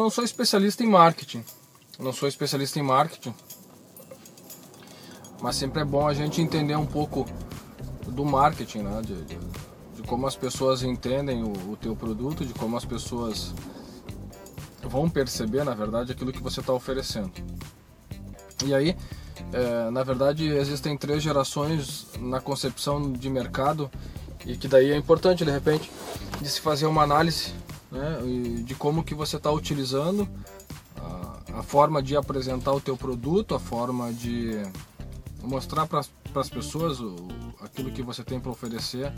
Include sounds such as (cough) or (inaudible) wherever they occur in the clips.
Eu não sou especialista em marketing, eu não sou especialista em marketing, mas sempre é bom a gente entender um pouco do marketing, né? De, de, de como as pessoas entendem o, o teu produto, de como as pessoas vão perceber, na verdade, aquilo que você está oferecendo. E aí, é, na verdade, existem três gerações na concepção de mercado e que daí é importante, de repente, de se fazer uma análise né, de como que você está utilizando a, a, forma de apresentar o teu produto, a forma de mostrar para as pessoas o, aquilo que você tem para oferecer,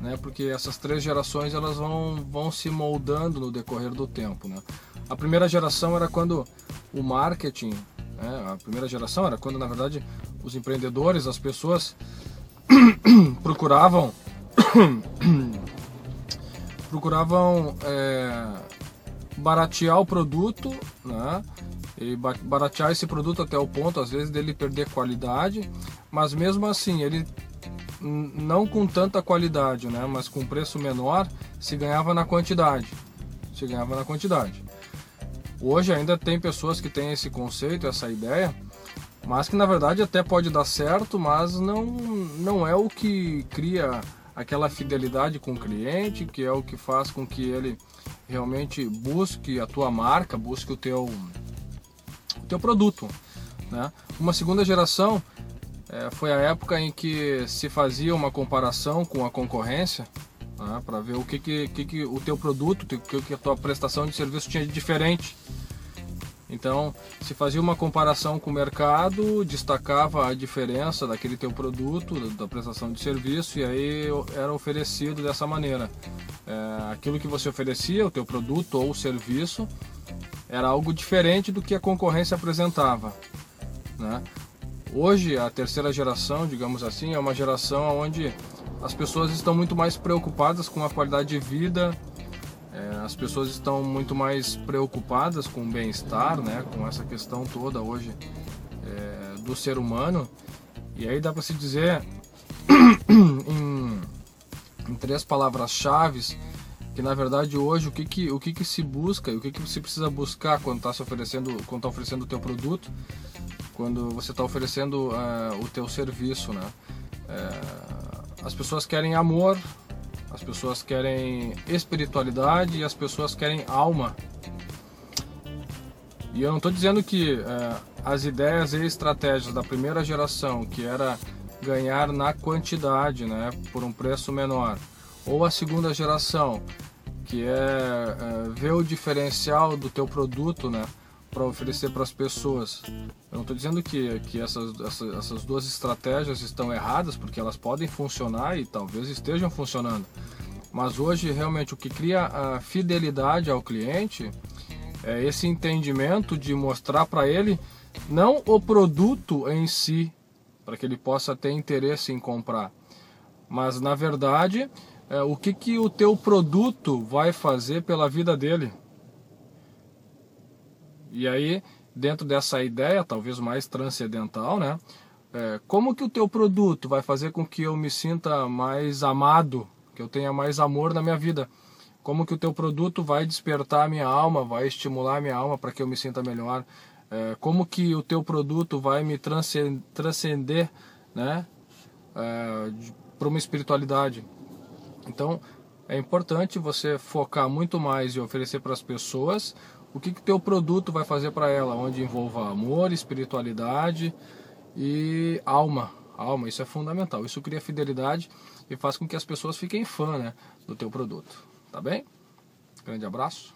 né, porque essas três gerações elas vão, vão se moldando no decorrer do tempo. Né. A primeira geração era quando o marketing, né, a primeira geração era quando na verdade os empreendedores, as pessoas (coughs) procuravam procuravam é, baratear o produto, né? E baratear esse produto até o ponto, às vezes, dele perder qualidade, mas mesmo assim, ele não com tanta qualidade, né? Mas com preço menor, se ganhava na quantidade. Se ganhava na quantidade. Hoje ainda tem pessoas que têm esse conceito, essa ideia, mas que na verdade até pode dar certo, mas não, não é o que cria aquela fidelidade com o cliente, que é o que faz com que ele realmente busque a tua marca, busque o teu, o teu produto. Né? Uma segunda geração é, foi a época em que se fazia uma comparação com a concorrência né? para ver o que, que, que, que, o teu produto, o que, que a tua prestação de serviço tinha de diferente então, se fazia uma comparação com o mercado, destacava a diferença daquele teu produto, da prestação de serviço, e aí era oferecido dessa maneira. É, aquilo que você oferecia, o teu produto ou serviço, era algo diferente do que a concorrência apresentava. Né? Hoje, a terceira geração, digamos assim, é uma geração onde as pessoas estão muito mais preocupadas com a qualidade de vida, as pessoas estão muito mais preocupadas com o bem-estar, né, com essa questão toda hoje é, do ser humano. E aí dá para se dizer (clears throat) em, em três palavras-chave que na verdade hoje o que, que, o que, que se busca e o que, que você precisa buscar quando está oferecendo quando tá oferecendo o teu produto, quando você está oferecendo uh, o teu serviço, né? Uh, as pessoas querem amor, as pessoas querem espiritualidade e as pessoas querem alma. E eu não estou dizendo que é, as ideias e estratégias da primeira geração, que era ganhar na quantidade, né, por um preço menor, ou a segunda geração, que é, é ver o diferencial do teu produto, né, para oferecer para as pessoas. Eu não estou dizendo que, que essas, essas, essas duas estratégias estão erradas, porque elas podem funcionar e talvez estejam funcionando. Mas hoje, realmente, o que cria a fidelidade ao cliente é esse entendimento de mostrar para ele não o produto em si, para que ele possa ter interesse em comprar, mas na verdade é, o que, que o teu produto vai fazer pela vida dele. E aí, dentro dessa ideia, talvez mais transcendental, né? É, como que o teu produto vai fazer com que eu me sinta mais amado, que eu tenha mais amor na minha vida? Como que o teu produto vai despertar a minha alma, vai estimular a minha alma para que eu me sinta melhor? É, como que o teu produto vai me transcender, né? É, para uma espiritualidade. Então, é importante você focar muito mais e oferecer para as pessoas o que o teu produto vai fazer para ela, onde envolva amor, espiritualidade e alma. Alma, isso é fundamental. Isso cria fidelidade e faz com que as pessoas fiquem fã né, do teu produto. Tá bem? Grande abraço.